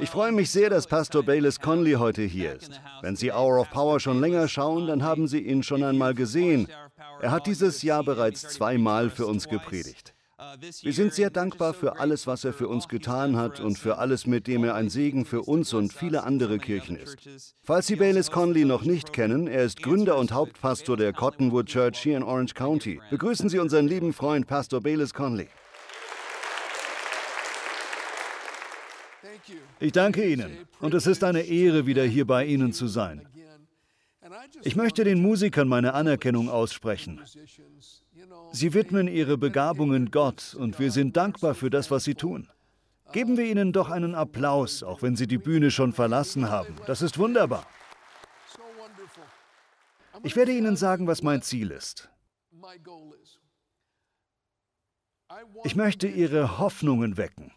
Ich freue mich sehr, dass Pastor Bayless Conley heute hier ist. Wenn Sie Hour of Power schon länger schauen, dann haben Sie ihn schon einmal gesehen. Er hat dieses Jahr bereits zweimal für uns gepredigt. Wir sind sehr dankbar für alles, was er für uns getan hat und für alles, mit dem er ein Segen für uns und viele andere Kirchen ist. Falls Sie Bayless Conley noch nicht kennen, er ist Gründer und Hauptpastor der Cottonwood Church hier in Orange County. Begrüßen Sie unseren lieben Freund Pastor Bayless Conley. Ich danke Ihnen und es ist eine Ehre, wieder hier bei Ihnen zu sein. Ich möchte den Musikern meine Anerkennung aussprechen. Sie widmen ihre Begabungen Gott und wir sind dankbar für das, was sie tun. Geben wir ihnen doch einen Applaus, auch wenn sie die Bühne schon verlassen haben. Das ist wunderbar. Ich werde Ihnen sagen, was mein Ziel ist. Ich möchte Ihre Hoffnungen wecken.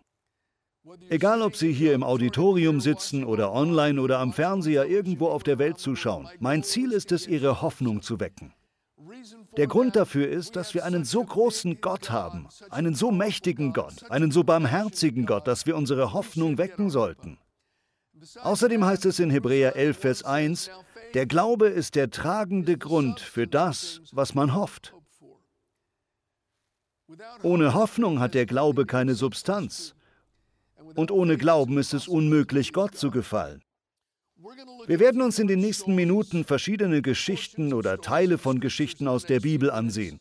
Egal, ob Sie hier im Auditorium sitzen oder online oder am Fernseher irgendwo auf der Welt zuschauen, mein Ziel ist es, Ihre Hoffnung zu wecken. Der Grund dafür ist, dass wir einen so großen Gott haben, einen so mächtigen Gott, einen so barmherzigen Gott, dass wir unsere Hoffnung wecken sollten. Außerdem heißt es in Hebräer 11, Vers 1, der Glaube ist der tragende Grund für das, was man hofft. Ohne Hoffnung hat der Glaube keine Substanz. Und ohne Glauben ist es unmöglich, Gott zu gefallen. Wir werden uns in den nächsten Minuten verschiedene Geschichten oder Teile von Geschichten aus der Bibel ansehen.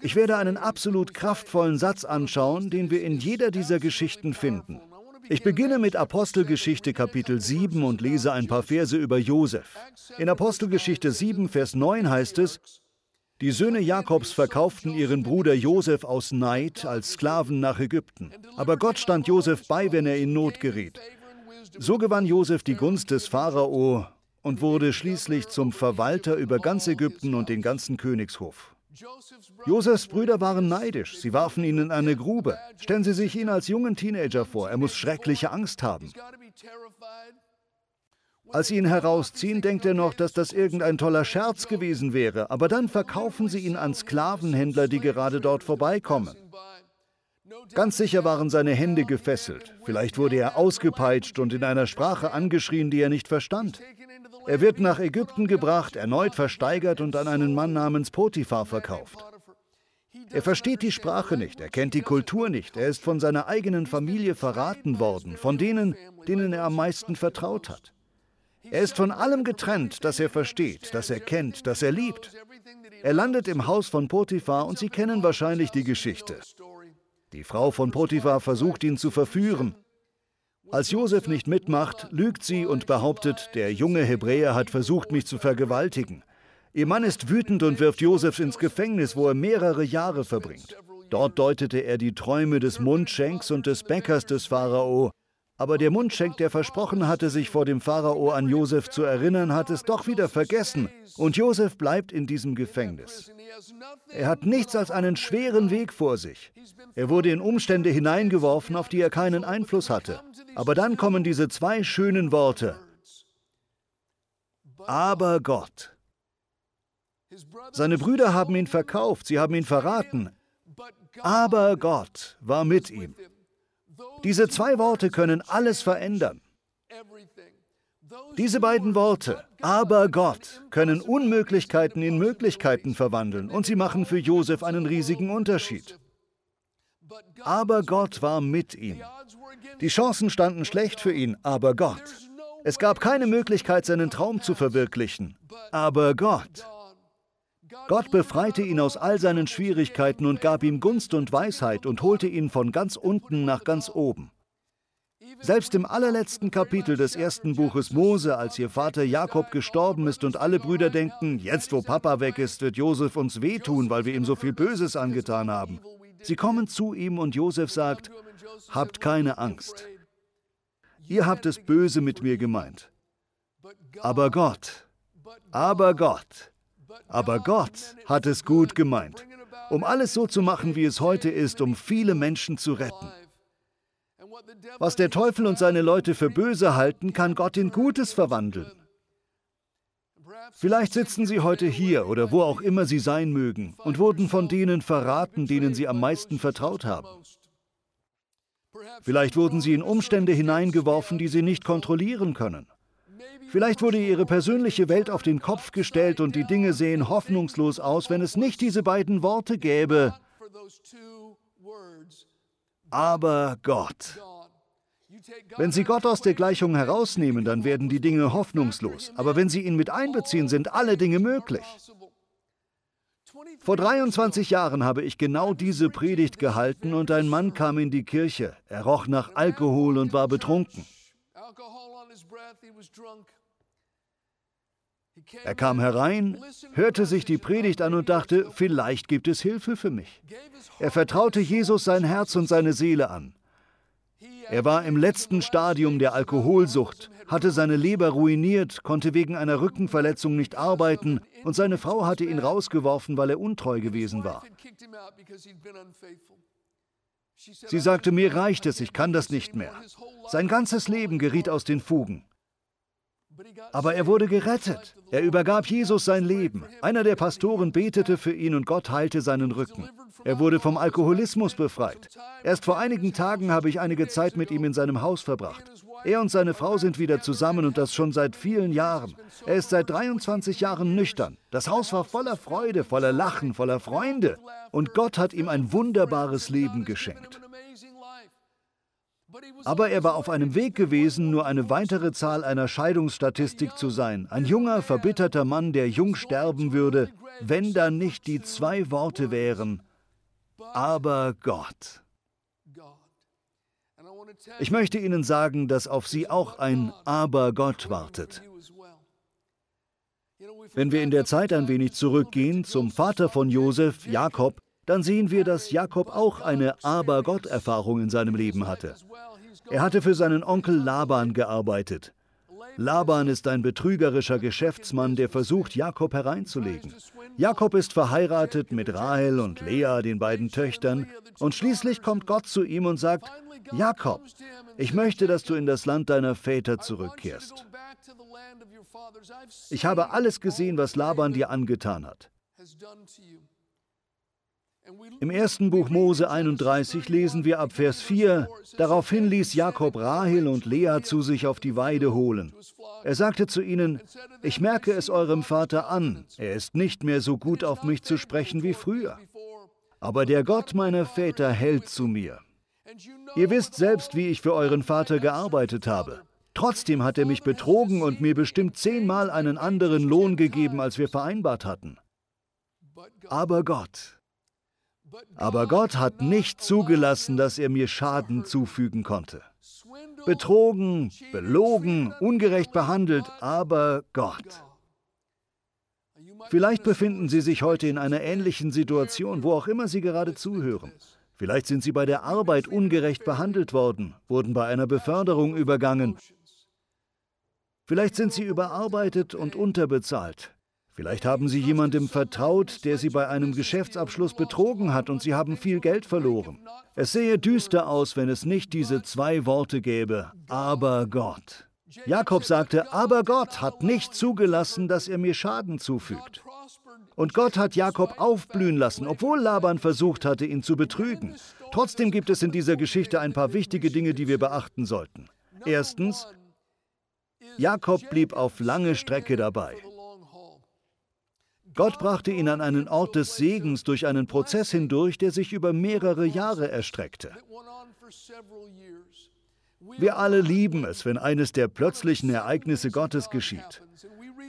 Ich werde einen absolut kraftvollen Satz anschauen, den wir in jeder dieser Geschichten finden. Ich beginne mit Apostelgeschichte Kapitel 7 und lese ein paar Verse über Josef. In Apostelgeschichte 7, Vers 9 heißt es, die Söhne Jakobs verkauften ihren Bruder Josef aus Neid als Sklaven nach Ägypten. Aber Gott stand Josef bei, wenn er in Not geriet. So gewann Josef die Gunst des Pharao und wurde schließlich zum Verwalter über ganz Ägypten und den ganzen Königshof. Josefs Brüder waren neidisch, sie warfen ihn in eine Grube. Stellen Sie sich ihn als jungen Teenager vor, er muss schreckliche Angst haben. Als sie ihn herausziehen, denkt er noch, dass das irgendein toller Scherz gewesen wäre, aber dann verkaufen sie ihn an Sklavenhändler, die gerade dort vorbeikommen. Ganz sicher waren seine Hände gefesselt. Vielleicht wurde er ausgepeitscht und in einer Sprache angeschrien, die er nicht verstand. Er wird nach Ägypten gebracht, erneut versteigert und an einen Mann namens Potiphar verkauft. Er versteht die Sprache nicht, er kennt die Kultur nicht, er ist von seiner eigenen Familie verraten worden, von denen, denen er am meisten vertraut hat. Er ist von allem getrennt, das er versteht, das er kennt, das er liebt. Er landet im Haus von Potiphar und Sie kennen wahrscheinlich die Geschichte. Die Frau von Potiphar versucht ihn zu verführen. Als Josef nicht mitmacht, lügt sie und behauptet, der junge Hebräer hat versucht, mich zu vergewaltigen. Ihr Mann ist wütend und wirft Josef ins Gefängnis, wo er mehrere Jahre verbringt. Dort deutete er die Träume des Mundschenks und des Bäckers des Pharao. Aber der Mundschenk, der versprochen hatte, sich vor dem Pharao an Josef zu erinnern, hat es doch wieder vergessen. Und Josef bleibt in diesem Gefängnis. Er hat nichts als einen schweren Weg vor sich. Er wurde in Umstände hineingeworfen, auf die er keinen Einfluss hatte. Aber dann kommen diese zwei schönen Worte. Aber Gott. Seine Brüder haben ihn verkauft, sie haben ihn verraten. Aber Gott war mit ihm. Diese zwei Worte können alles verändern. Diese beiden Worte, aber Gott, können Unmöglichkeiten in Möglichkeiten verwandeln und sie machen für Josef einen riesigen Unterschied. Aber Gott war mit ihm. Die Chancen standen schlecht für ihn, aber Gott. Es gab keine Möglichkeit, seinen Traum zu verwirklichen, aber Gott. Gott befreite ihn aus all seinen Schwierigkeiten und gab ihm Gunst und Weisheit und holte ihn von ganz unten nach ganz oben. Selbst im allerletzten Kapitel des ersten Buches Mose, als ihr Vater Jakob gestorben ist und alle Brüder denken, jetzt wo Papa weg ist, wird Josef uns wehtun, weil wir ihm so viel Böses angetan haben. Sie kommen zu ihm und Josef sagt, habt keine Angst. Ihr habt es böse mit mir gemeint. Aber Gott, aber Gott, aber Gott hat es gut gemeint, um alles so zu machen, wie es heute ist, um viele Menschen zu retten. Was der Teufel und seine Leute für böse halten, kann Gott in Gutes verwandeln. Vielleicht sitzen Sie heute hier oder wo auch immer Sie sein mögen und wurden von denen verraten, denen Sie am meisten vertraut haben. Vielleicht wurden sie in Umstände hineingeworfen, die sie nicht kontrollieren können. Vielleicht wurde ihre persönliche Welt auf den Kopf gestellt und die Dinge sehen hoffnungslos aus, wenn es nicht diese beiden Worte gäbe. Aber Gott. Wenn Sie Gott aus der Gleichung herausnehmen, dann werden die Dinge hoffnungslos. Aber wenn Sie ihn mit einbeziehen, sind alle Dinge möglich. Vor 23 Jahren habe ich genau diese Predigt gehalten und ein Mann kam in die Kirche. Er roch nach Alkohol und war betrunken. Er kam herein, hörte sich die Predigt an und dachte, vielleicht gibt es Hilfe für mich. Er vertraute Jesus sein Herz und seine Seele an. Er war im letzten Stadium der Alkoholsucht, hatte seine Leber ruiniert, konnte wegen einer Rückenverletzung nicht arbeiten und seine Frau hatte ihn rausgeworfen, weil er untreu gewesen war. Sie sagte, mir reicht es, ich kann das nicht mehr. Sein ganzes Leben geriet aus den Fugen. Aber er wurde gerettet. Er übergab Jesus sein Leben. Einer der Pastoren betete für ihn und Gott heilte seinen Rücken. Er wurde vom Alkoholismus befreit. Erst vor einigen Tagen habe ich einige Zeit mit ihm in seinem Haus verbracht. Er und seine Frau sind wieder zusammen und das schon seit vielen Jahren. Er ist seit 23 Jahren nüchtern. Das Haus war voller Freude, voller Lachen, voller Freunde. Und Gott hat ihm ein wunderbares Leben geschenkt. Aber er war auf einem Weg gewesen, nur eine weitere Zahl einer Scheidungsstatistik zu sein. Ein junger, verbitterter Mann, der jung sterben würde, wenn da nicht die zwei Worte wären, aber Gott. Ich möchte Ihnen sagen, dass auf Sie auch ein Aber Gott wartet. Wenn wir in der Zeit ein wenig zurückgehen zum Vater von Josef, Jakob, dann sehen wir, dass Jakob auch eine Aber-Gott-Erfahrung in seinem Leben hatte. Er hatte für seinen Onkel Laban gearbeitet. Laban ist ein betrügerischer Geschäftsmann, der versucht, Jakob hereinzulegen. Jakob ist verheiratet mit Rahel und Lea, den beiden Töchtern, und schließlich kommt Gott zu ihm und sagt, Jakob, ich möchte, dass du in das Land deiner Väter zurückkehrst. Ich habe alles gesehen, was Laban dir angetan hat. Im ersten Buch Mose 31 lesen wir ab Vers 4, daraufhin ließ Jakob Rahel und Lea zu sich auf die Weide holen. Er sagte zu ihnen, ich merke es eurem Vater an, er ist nicht mehr so gut auf mich zu sprechen wie früher. Aber der Gott meiner Väter hält zu mir. Ihr wisst selbst, wie ich für euren Vater gearbeitet habe. Trotzdem hat er mich betrogen und mir bestimmt zehnmal einen anderen Lohn gegeben, als wir vereinbart hatten. Aber Gott, aber Gott hat nicht zugelassen, dass er mir Schaden zufügen konnte. Betrogen, belogen, ungerecht behandelt, aber Gott. Vielleicht befinden Sie sich heute in einer ähnlichen Situation, wo auch immer Sie gerade zuhören. Vielleicht sind Sie bei der Arbeit ungerecht behandelt worden, wurden bei einer Beförderung übergangen. Vielleicht sind Sie überarbeitet und unterbezahlt. Vielleicht haben Sie jemandem vertraut, der Sie bei einem Geschäftsabschluss betrogen hat und Sie haben viel Geld verloren. Es sähe düster aus, wenn es nicht diese zwei Worte gäbe, aber Gott. Jakob sagte, aber Gott hat nicht zugelassen, dass er mir Schaden zufügt. Und Gott hat Jakob aufblühen lassen, obwohl Laban versucht hatte, ihn zu betrügen. Trotzdem gibt es in dieser Geschichte ein paar wichtige Dinge, die wir beachten sollten. Erstens, Jakob blieb auf lange Strecke dabei. Gott brachte ihn an einen Ort des Segens durch einen Prozess hindurch, der sich über mehrere Jahre erstreckte. Wir alle lieben es, wenn eines der plötzlichen Ereignisse Gottes geschieht.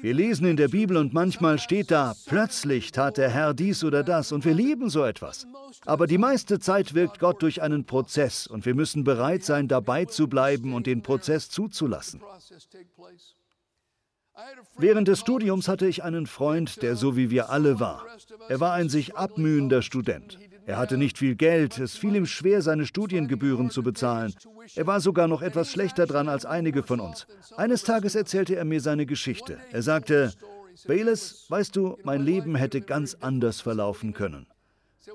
Wir lesen in der Bibel und manchmal steht da, plötzlich tat der Herr dies oder das und wir lieben so etwas. Aber die meiste Zeit wirkt Gott durch einen Prozess und wir müssen bereit sein, dabei zu bleiben und den Prozess zuzulassen. Während des Studiums hatte ich einen Freund, der so wie wir alle war. Er war ein sich abmühender Student. Er hatte nicht viel Geld, es fiel ihm schwer, seine Studiengebühren zu bezahlen. Er war sogar noch etwas schlechter dran als einige von uns. Eines Tages erzählte er mir seine Geschichte. Er sagte, Bayless, weißt du, mein Leben hätte ganz anders verlaufen können.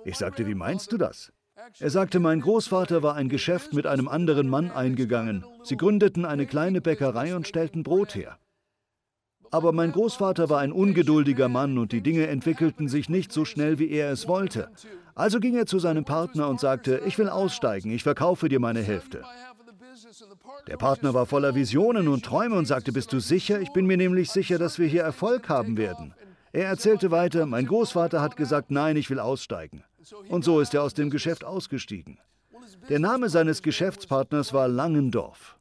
Ich sagte, wie meinst du das? Er sagte, mein Großvater war ein Geschäft mit einem anderen Mann eingegangen. Sie gründeten eine kleine Bäckerei und stellten Brot her. Aber mein Großvater war ein ungeduldiger Mann und die Dinge entwickelten sich nicht so schnell, wie er es wollte. Also ging er zu seinem Partner und sagte, ich will aussteigen, ich verkaufe dir meine Hälfte. Der Partner war voller Visionen und Träume und sagte, bist du sicher? Ich bin mir nämlich sicher, dass wir hier Erfolg haben werden. Er erzählte weiter, mein Großvater hat gesagt, nein, ich will aussteigen. Und so ist er aus dem Geschäft ausgestiegen. Der Name seines Geschäftspartners war Langendorf.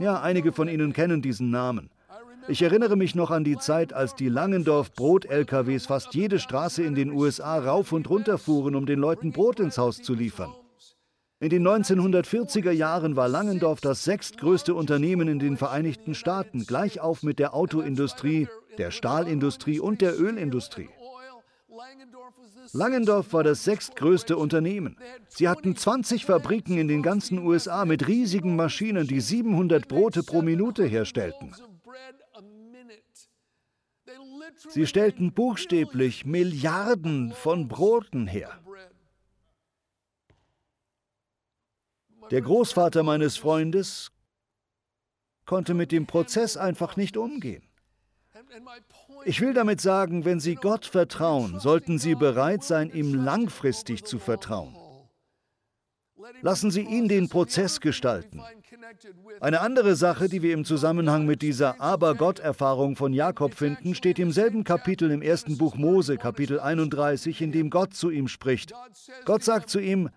Ja, einige von Ihnen kennen diesen Namen. Ich erinnere mich noch an die Zeit, als die Langendorf Brot-LKWs fast jede Straße in den USA rauf und runter fuhren, um den Leuten Brot ins Haus zu liefern. In den 1940er Jahren war Langendorf das sechstgrößte Unternehmen in den Vereinigten Staaten, gleich auf mit der Autoindustrie, der Stahlindustrie und der Ölindustrie. Langendorf war das sechstgrößte Unternehmen. Sie hatten 20 Fabriken in den ganzen USA mit riesigen Maschinen, die 700 Brote pro Minute herstellten. Sie stellten buchstäblich Milliarden von Broten her. Der Großvater meines Freundes konnte mit dem Prozess einfach nicht umgehen. Ich will damit sagen, wenn Sie Gott vertrauen, sollten Sie bereit sein, ihm langfristig zu vertrauen. Lassen Sie ihn den Prozess gestalten. Eine andere Sache, die wir im Zusammenhang mit dieser Aber-Gott-Erfahrung von Jakob finden, steht im selben Kapitel im ersten Buch Mose, Kapitel 31, in dem Gott zu ihm spricht. Gott sagt zu ihm,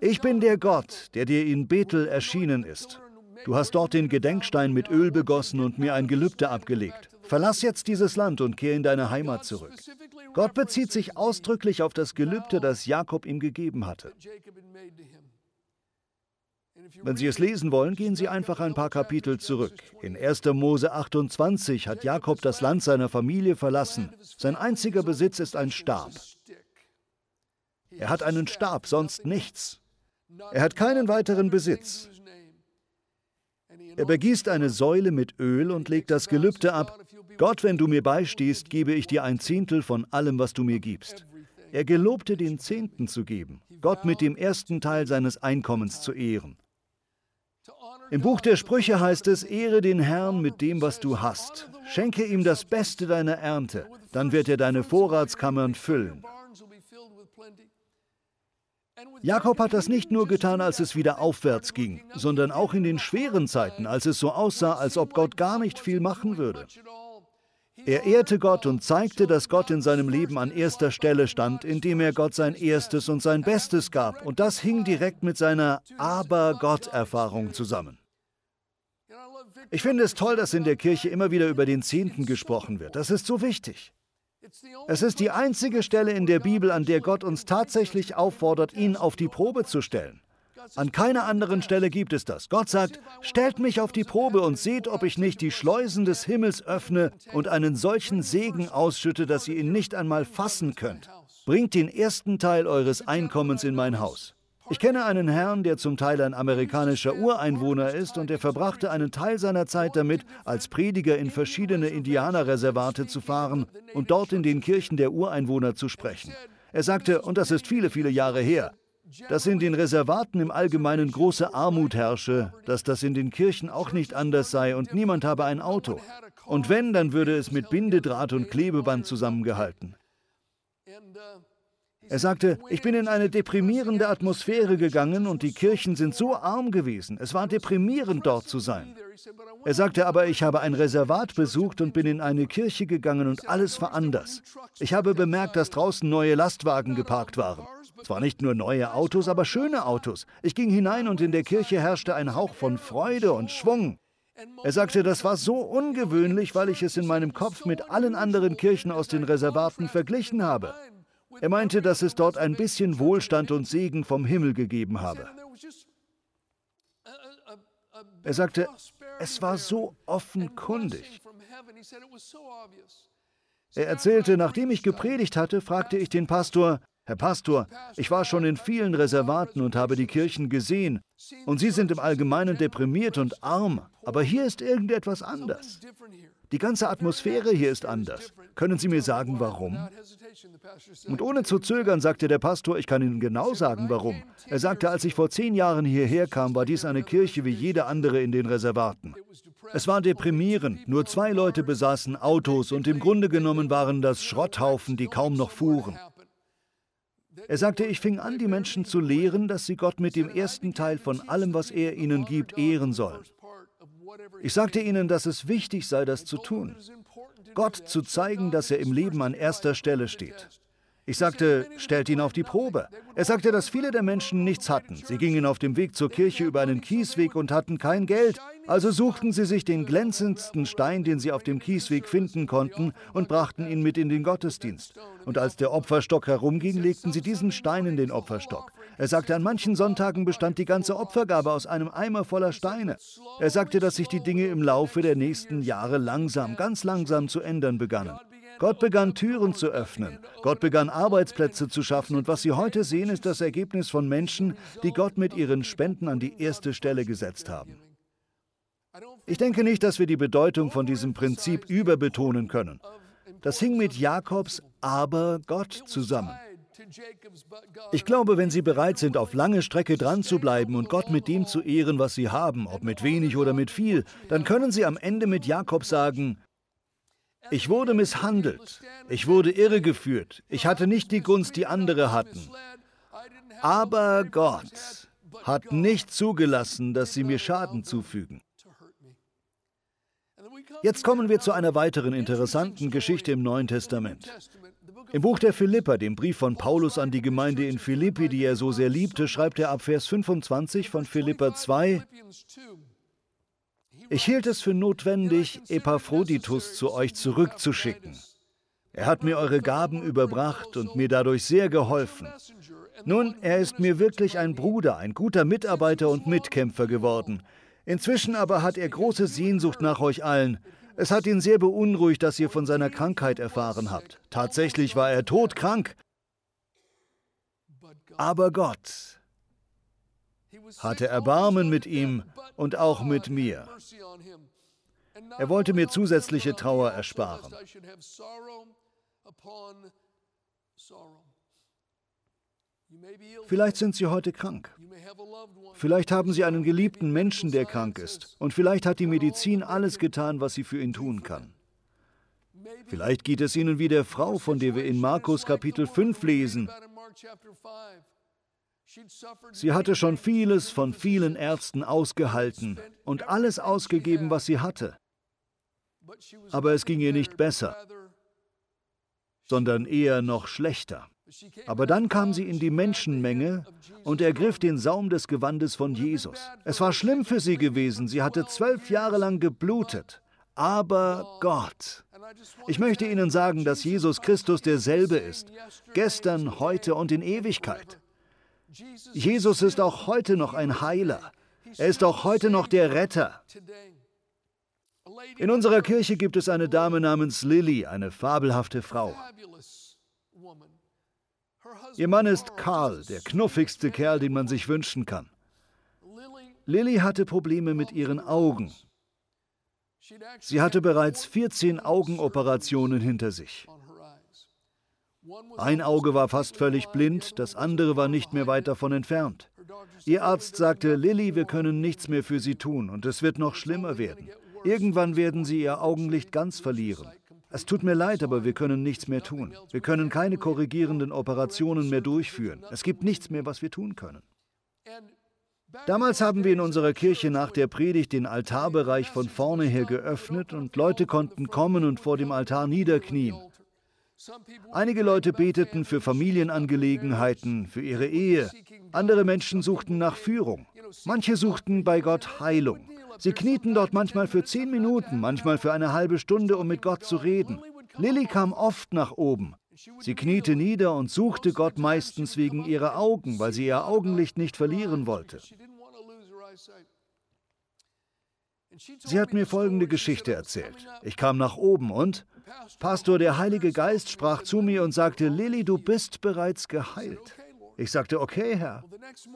ich bin der Gott, der dir in Bethel erschienen ist. Du hast dort den Gedenkstein mit Öl begossen und mir ein Gelübde abgelegt. Verlass jetzt dieses Land und kehr in deine Heimat zurück. Gott bezieht sich ausdrücklich auf das Gelübde, das Jakob ihm gegeben hatte. Wenn Sie es lesen wollen, gehen Sie einfach ein paar Kapitel zurück. In 1. Mose 28 hat Jakob das Land seiner Familie verlassen. Sein einziger Besitz ist ein Stab. Er hat einen Stab, sonst nichts. Er hat keinen weiteren Besitz. Er begießt eine Säule mit Öl und legt das Gelübde ab. Gott, wenn du mir beistehst, gebe ich dir ein Zehntel von allem, was du mir gibst. Er gelobte, den Zehnten zu geben, Gott mit dem ersten Teil seines Einkommens zu ehren. Im Buch der Sprüche heißt es, ehre den Herrn mit dem, was du hast. Schenke ihm das Beste deiner Ernte, dann wird er deine Vorratskammern füllen. Jakob hat das nicht nur getan, als es wieder aufwärts ging, sondern auch in den schweren Zeiten, als es so aussah, als ob Gott gar nicht viel machen würde. Er ehrte Gott und zeigte, dass Gott in seinem Leben an erster Stelle stand, indem er Gott sein erstes und sein Bestes gab. Und das hing direkt mit seiner Aber-Gott-Erfahrung zusammen. Ich finde es toll, dass in der Kirche immer wieder über den Zehnten gesprochen wird. Das ist so wichtig. Es ist die einzige Stelle in der Bibel, an der Gott uns tatsächlich auffordert, ihn auf die Probe zu stellen. An keiner anderen Stelle gibt es das. Gott sagt, stellt mich auf die Probe und seht, ob ich nicht die Schleusen des Himmels öffne und einen solchen Segen ausschütte, dass ihr ihn nicht einmal fassen könnt. Bringt den ersten Teil eures Einkommens in mein Haus. Ich kenne einen Herrn, der zum Teil ein amerikanischer Ureinwohner ist und er verbrachte einen Teil seiner Zeit damit, als Prediger in verschiedene Indianerreservate zu fahren und dort in den Kirchen der Ureinwohner zu sprechen. Er sagte, und das ist viele, viele Jahre her, dass in den Reservaten im Allgemeinen große Armut herrsche, dass das in den Kirchen auch nicht anders sei und niemand habe ein Auto. Und wenn, dann würde es mit Bindedraht und Klebeband zusammengehalten. Er sagte, ich bin in eine deprimierende Atmosphäre gegangen und die Kirchen sind so arm gewesen. Es war deprimierend dort zu sein. Er sagte aber, ich habe ein Reservat besucht und bin in eine Kirche gegangen und alles war anders. Ich habe bemerkt, dass draußen neue Lastwagen geparkt waren. Zwar nicht nur neue Autos, aber schöne Autos. Ich ging hinein und in der Kirche herrschte ein Hauch von Freude und Schwung. Er sagte, das war so ungewöhnlich, weil ich es in meinem Kopf mit allen anderen Kirchen aus den Reservaten verglichen habe. Er meinte, dass es dort ein bisschen Wohlstand und Segen vom Himmel gegeben habe. Er sagte, es war so offenkundig. Er erzählte, nachdem ich gepredigt hatte, fragte ich den Pastor, Herr Pastor, ich war schon in vielen Reservaten und habe die Kirchen gesehen, und Sie sind im Allgemeinen deprimiert und arm, aber hier ist irgendetwas anders. Die ganze Atmosphäre hier ist anders. Können Sie mir sagen, warum? Und ohne zu zögern sagte der Pastor, ich kann Ihnen genau sagen, warum. Er sagte, als ich vor zehn Jahren hierher kam, war dies eine Kirche wie jede andere in den Reservaten. Es war deprimierend. Nur zwei Leute besaßen Autos und im Grunde genommen waren das Schrotthaufen, die kaum noch fuhren. Er sagte, ich fing an, die Menschen zu lehren, dass sie Gott mit dem ersten Teil von allem, was er ihnen gibt, ehren sollen. Ich sagte ihnen, dass es wichtig sei, das zu tun. Gott zu zeigen, dass er im Leben an erster Stelle steht. Ich sagte, stellt ihn auf die Probe. Er sagte, dass viele der Menschen nichts hatten. Sie gingen auf dem Weg zur Kirche über einen Kiesweg und hatten kein Geld. Also suchten sie sich den glänzendsten Stein, den sie auf dem Kiesweg finden konnten, und brachten ihn mit in den Gottesdienst. Und als der Opferstock herumging, legten sie diesen Stein in den Opferstock. Er sagte, an manchen Sonntagen bestand die ganze Opfergabe aus einem Eimer voller Steine. Er sagte, dass sich die Dinge im Laufe der nächsten Jahre langsam, ganz langsam zu ändern begannen. Gott begann Türen zu öffnen. Gott begann Arbeitsplätze zu schaffen. Und was Sie heute sehen, ist das Ergebnis von Menschen, die Gott mit ihren Spenden an die erste Stelle gesetzt haben. Ich denke nicht, dass wir die Bedeutung von diesem Prinzip überbetonen können. Das hing mit Jakobs Aber Gott zusammen. Ich glaube, wenn Sie bereit sind, auf lange Strecke dran zu bleiben und Gott mit dem zu ehren, was Sie haben, ob mit wenig oder mit viel, dann können Sie am Ende mit Jakob sagen, ich wurde misshandelt, ich wurde irregeführt, ich hatte nicht die Gunst, die andere hatten. Aber Gott hat nicht zugelassen, dass sie mir Schaden zufügen. Jetzt kommen wir zu einer weiteren interessanten Geschichte im Neuen Testament. Im Buch der Philipper, dem Brief von Paulus an die Gemeinde in Philippi, die er so sehr liebte, schreibt er ab Vers 25 von Philipper 2, ich hielt es für notwendig, Epaphroditus zu euch zurückzuschicken. Er hat mir eure Gaben überbracht und mir dadurch sehr geholfen. Nun, er ist mir wirklich ein Bruder, ein guter Mitarbeiter und Mitkämpfer geworden. Inzwischen aber hat er große Sehnsucht nach euch allen. Es hat ihn sehr beunruhigt, dass ihr von seiner Krankheit erfahren habt. Tatsächlich war er todkrank. Aber Gott hatte Erbarmen mit ihm und auch mit mir. Er wollte mir zusätzliche Trauer ersparen. Vielleicht sind Sie heute krank. Vielleicht haben Sie einen geliebten Menschen, der krank ist. Und vielleicht hat die Medizin alles getan, was sie für ihn tun kann. Vielleicht geht es Ihnen wie der Frau, von der wir in Markus Kapitel 5 lesen. Sie hatte schon vieles von vielen Ärzten ausgehalten und alles ausgegeben, was sie hatte. Aber es ging ihr nicht besser, sondern eher noch schlechter. Aber dann kam sie in die Menschenmenge und ergriff den Saum des Gewandes von Jesus. Es war schlimm für sie gewesen. Sie hatte zwölf Jahre lang geblutet. Aber Gott. Ich möchte Ihnen sagen, dass Jesus Christus derselbe ist. Gestern, heute und in Ewigkeit. Jesus ist auch heute noch ein Heiler. Er ist auch heute noch der Retter. In unserer Kirche gibt es eine Dame namens Lilly, eine fabelhafte Frau. Ihr Mann ist Karl, der knuffigste Kerl, den man sich wünschen kann. Lilly hatte Probleme mit ihren Augen. Sie hatte bereits 14 Augenoperationen hinter sich. Ein Auge war fast völlig blind, das andere war nicht mehr weit davon entfernt. Ihr Arzt sagte, Lilly, wir können nichts mehr für Sie tun und es wird noch schlimmer werden. Irgendwann werden Sie Ihr Augenlicht ganz verlieren. Es tut mir leid, aber wir können nichts mehr tun. Wir können keine korrigierenden Operationen mehr durchführen. Es gibt nichts mehr, was wir tun können. Damals haben wir in unserer Kirche nach der Predigt den Altarbereich von vorne her geöffnet und Leute konnten kommen und vor dem Altar niederknien. Einige Leute beteten für Familienangelegenheiten, für ihre Ehe. Andere Menschen suchten nach Führung. Manche suchten bei Gott Heilung. Sie knieten dort manchmal für zehn Minuten, manchmal für eine halbe Stunde, um mit Gott zu reden. Lilly kam oft nach oben. Sie kniete nieder und suchte Gott meistens wegen ihrer Augen, weil sie ihr Augenlicht nicht verlieren wollte. Sie hat mir folgende Geschichte erzählt. Ich kam nach oben und Pastor, der Heilige Geist sprach zu mir und sagte, Lilly, du bist bereits geheilt. Ich sagte, okay, Herr.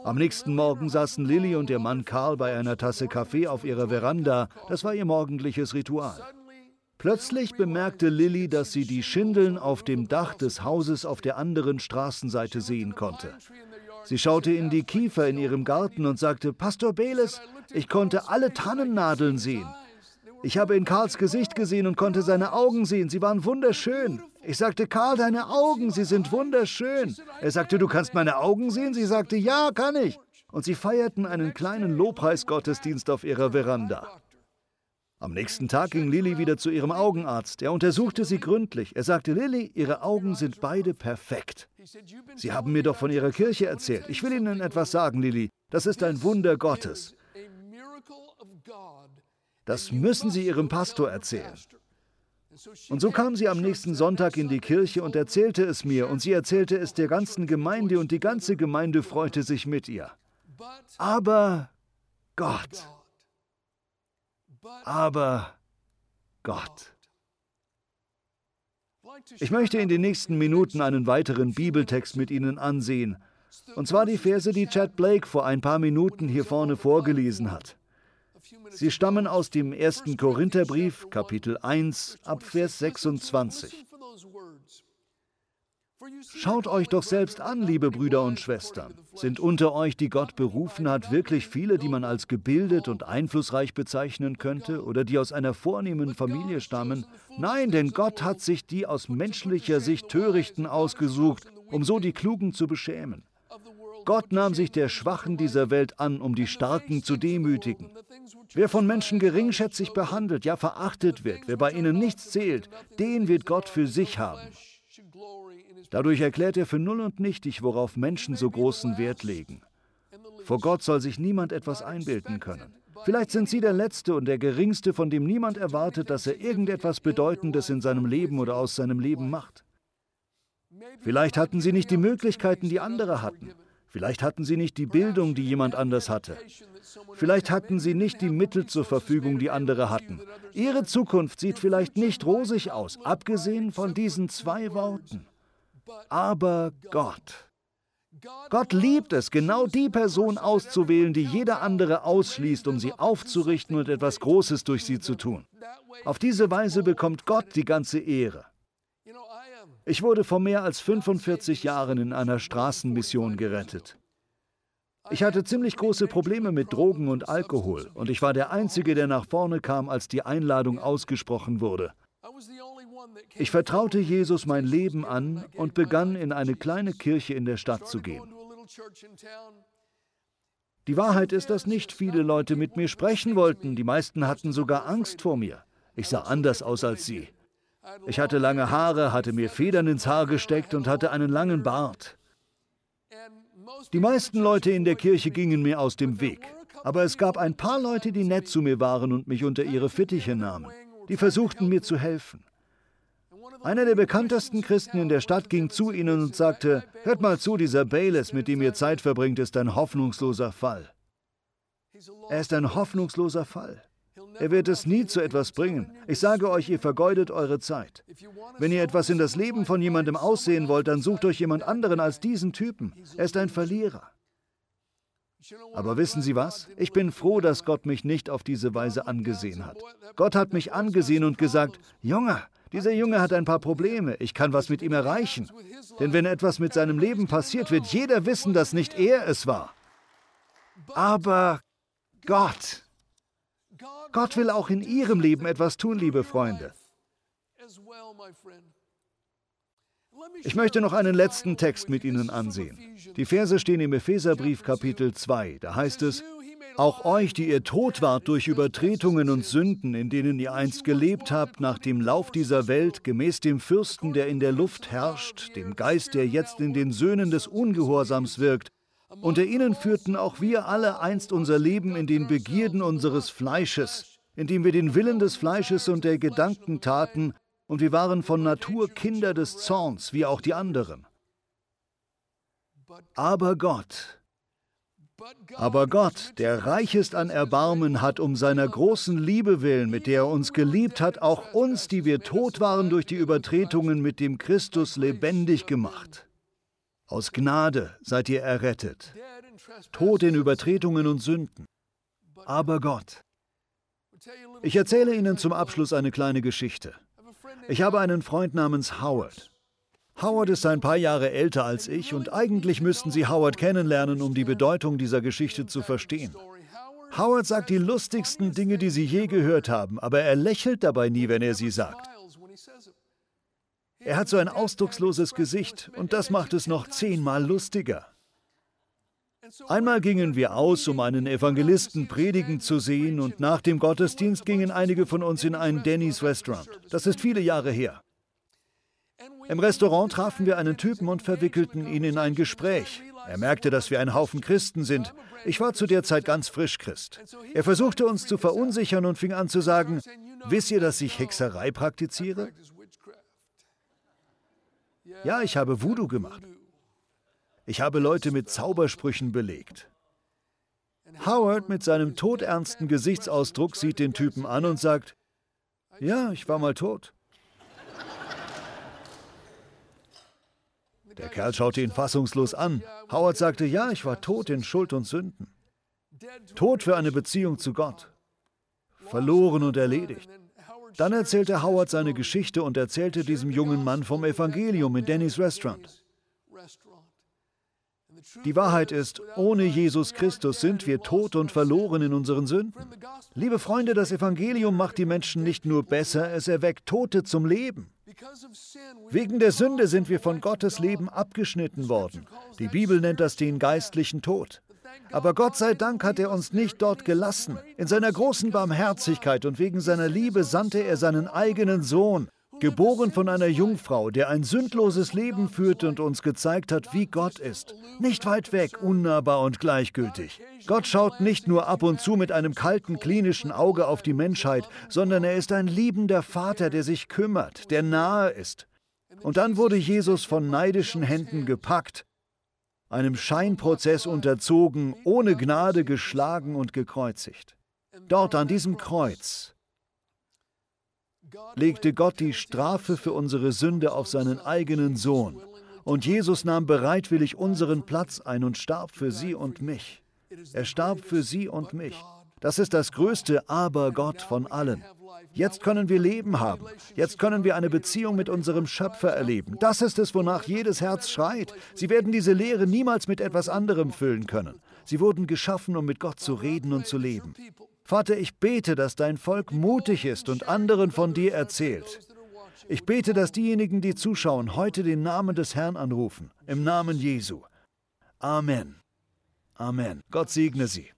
Am nächsten Morgen saßen Lilly und ihr Mann Karl bei einer Tasse Kaffee auf ihrer Veranda. Das war ihr morgendliches Ritual. Plötzlich bemerkte Lilly, dass sie die Schindeln auf dem Dach des Hauses auf der anderen Straßenseite sehen konnte. Sie schaute in die Kiefer in ihrem Garten und sagte, Pastor Beles, ich konnte alle Tannennadeln sehen. Ich habe in Karls Gesicht gesehen und konnte seine Augen sehen. Sie waren wunderschön. Ich sagte, Karl, deine Augen, sie sind wunderschön. Er sagte, du kannst meine Augen sehen? Sie sagte, ja, kann ich. Und sie feierten einen kleinen Lobpreisgottesdienst auf ihrer Veranda. Am nächsten Tag ging Lilly wieder zu ihrem Augenarzt. Er untersuchte sie gründlich. Er sagte, Lilly, Ihre Augen sind beide perfekt. Sie haben mir doch von Ihrer Kirche erzählt. Ich will Ihnen etwas sagen, Lilly. Das ist ein Wunder Gottes. Das müssen Sie Ihrem Pastor erzählen. Und so kam sie am nächsten Sonntag in die Kirche und erzählte es mir, und sie erzählte es der ganzen Gemeinde, und die ganze Gemeinde freute sich mit ihr. Aber Gott, aber Gott. Ich möchte in den nächsten Minuten einen weiteren Bibeltext mit Ihnen ansehen, und zwar die Verse, die Chad Blake vor ein paar Minuten hier vorne vorgelesen hat. Sie stammen aus dem ersten Korintherbrief, Kapitel 1, ab Vers 26. Schaut euch doch selbst an, liebe Brüder und Schwestern. Sind unter euch, die Gott berufen hat, wirklich viele, die man als gebildet und einflussreich bezeichnen könnte oder die aus einer vornehmen Familie stammen? Nein, denn Gott hat sich die aus menschlicher Sicht Törichten ausgesucht, um so die Klugen zu beschämen. Gott nahm sich der Schwachen dieser Welt an, um die Starken zu demütigen. Wer von Menschen geringschätzig behandelt, ja verachtet wird, wer bei ihnen nichts zählt, den wird Gott für sich haben. Dadurch erklärt er für null und nichtig, worauf Menschen so großen Wert legen. Vor Gott soll sich niemand etwas einbilden können. Vielleicht sind Sie der Letzte und der Geringste, von dem niemand erwartet, dass er irgendetwas Bedeutendes in seinem Leben oder aus seinem Leben macht. Vielleicht hatten Sie nicht die Möglichkeiten, die andere hatten. Vielleicht hatten Sie nicht die Bildung, die jemand anders hatte. Vielleicht hatten Sie nicht die Mittel zur Verfügung, die andere hatten. Ihre Zukunft sieht vielleicht nicht rosig aus, abgesehen von diesen zwei Worten aber Gott. Gott liebt es, genau die Person auszuwählen, die jeder andere ausschließt, um sie aufzurichten und etwas Großes durch sie zu tun. Auf diese Weise bekommt Gott die ganze Ehre. Ich wurde vor mehr als 45 Jahren in einer Straßenmission gerettet. Ich hatte ziemlich große Probleme mit Drogen und Alkohol und ich war der Einzige, der nach vorne kam, als die Einladung ausgesprochen wurde. Ich vertraute Jesus mein Leben an und begann in eine kleine Kirche in der Stadt zu gehen. Die Wahrheit ist, dass nicht viele Leute mit mir sprechen wollten. Die meisten hatten sogar Angst vor mir. Ich sah anders aus als sie. Ich hatte lange Haare, hatte mir Federn ins Haar gesteckt und hatte einen langen Bart. Die meisten Leute in der Kirche gingen mir aus dem Weg. Aber es gab ein paar Leute, die nett zu mir waren und mich unter ihre Fittiche nahmen. Die versuchten mir zu helfen. Einer der bekanntesten Christen in der Stadt ging zu ihnen und sagte, hört mal zu, dieser Bayless, mit dem ihr Zeit verbringt, ist ein hoffnungsloser Fall. Er ist ein hoffnungsloser Fall. Er wird es nie zu etwas bringen. Ich sage euch, ihr vergeudet eure Zeit. Wenn ihr etwas in das Leben von jemandem aussehen wollt, dann sucht euch jemand anderen als diesen Typen. Er ist ein Verlierer. Aber wissen Sie was? Ich bin froh, dass Gott mich nicht auf diese Weise angesehen hat. Gott hat mich angesehen und gesagt, Junge, dieser Junge hat ein paar Probleme. Ich kann was mit ihm erreichen. Denn wenn etwas mit seinem Leben passiert, wird jeder wissen, dass nicht er es war. Aber Gott. Gott will auch in Ihrem Leben etwas tun, liebe Freunde. Ich möchte noch einen letzten Text mit Ihnen ansehen. Die Verse stehen im Epheserbrief Kapitel 2. Da heißt es, auch euch, die ihr tot wart durch Übertretungen und Sünden, in denen ihr einst gelebt habt, nach dem Lauf dieser Welt, gemäß dem Fürsten, der in der Luft herrscht, dem Geist, der jetzt in den Söhnen des Ungehorsams wirkt, unter ihnen führten auch wir alle einst unser Leben in den Begierden unseres Fleisches, indem wir den Willen des Fleisches und der Gedanken taten, und wir waren von Natur Kinder des Zorns, wie auch die anderen. Aber Gott, aber Gott, der reich ist an Erbarmen, hat um seiner großen Liebe willen, mit der er uns geliebt hat, auch uns, die wir tot waren durch die Übertretungen, mit dem Christus lebendig gemacht. Aus Gnade seid ihr errettet, tot in Übertretungen und Sünden. Aber Gott. Ich erzähle Ihnen zum Abschluss eine kleine Geschichte. Ich habe einen Freund namens Howard. Howard ist ein paar Jahre älter als ich und eigentlich müssten Sie Howard kennenlernen, um die Bedeutung dieser Geschichte zu verstehen. Howard sagt die lustigsten Dinge, die Sie je gehört haben, aber er lächelt dabei nie, wenn er sie sagt. Er hat so ein ausdrucksloses Gesicht und das macht es noch zehnmal lustiger. Einmal gingen wir aus, um einen Evangelisten predigen zu sehen, und nach dem Gottesdienst gingen einige von uns in ein Denny's Restaurant. Das ist viele Jahre her. Im Restaurant trafen wir einen Typen und verwickelten ihn in ein Gespräch. Er merkte, dass wir ein Haufen Christen sind. Ich war zu der Zeit ganz frisch Christ. Er versuchte uns zu verunsichern und fing an zu sagen, wisst ihr, dass ich Hexerei praktiziere? Ja, ich habe Voodoo gemacht. Ich habe Leute mit Zaubersprüchen belegt. Howard mit seinem todernsten Gesichtsausdruck sieht den Typen an und sagt, ja, ich war mal tot. Der Kerl schaute ihn fassungslos an. Howard sagte, ja, ich war tot in Schuld und Sünden. Tot für eine Beziehung zu Gott. Verloren und erledigt. Dann erzählte Howard seine Geschichte und erzählte diesem jungen Mann vom Evangelium in Dannys Restaurant. Die Wahrheit ist, ohne Jesus Christus sind wir tot und verloren in unseren Sünden. Liebe Freunde, das Evangelium macht die Menschen nicht nur besser, es erweckt Tote zum Leben. Wegen der Sünde sind wir von Gottes Leben abgeschnitten worden. Die Bibel nennt das den geistlichen Tod. Aber Gott sei Dank hat er uns nicht dort gelassen. In seiner großen Barmherzigkeit und wegen seiner Liebe sandte er seinen eigenen Sohn, geboren von einer Jungfrau, der ein sündloses Leben führte und uns gezeigt hat, wie Gott ist. Nicht weit weg, unnahbar und gleichgültig. Gott schaut nicht nur ab und zu mit einem kalten, klinischen Auge auf die Menschheit, sondern er ist ein liebender Vater, der sich kümmert, der nahe ist. Und dann wurde Jesus von neidischen Händen gepackt, einem Scheinprozess unterzogen, ohne Gnade geschlagen und gekreuzigt. Dort an diesem Kreuz legte Gott die Strafe für unsere Sünde auf seinen eigenen Sohn. Und Jesus nahm bereitwillig unseren Platz ein und starb für sie und mich. Er starb für sie und mich. Das ist das größte Aber Gott von allen. Jetzt können wir Leben haben. Jetzt können wir eine Beziehung mit unserem Schöpfer erleben. Das ist es, wonach jedes Herz schreit. Sie werden diese Lehre niemals mit etwas anderem füllen können. Sie wurden geschaffen, um mit Gott zu reden und zu leben. Vater, ich bete, dass dein Volk mutig ist und anderen von dir erzählt. Ich bete, dass diejenigen, die zuschauen, heute den Namen des Herrn anrufen, im Namen Jesu. Amen. Amen. Gott segne sie.